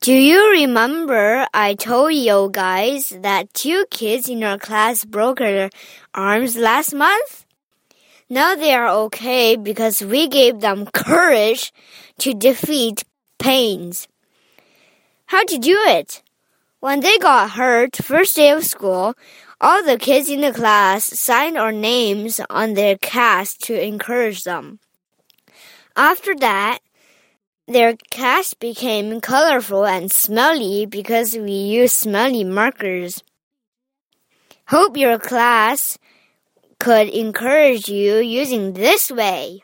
Do you remember I told you guys that two kids in our class broke their arms last month? Now they are okay because we gave them courage to defeat pains. How'd you do it? When they got hurt first day of school, all the kids in the class signed our names on their cast to encourage them. After that, their cast became colorful and smelly because we used smelly markers. Hope your class could encourage you using this way.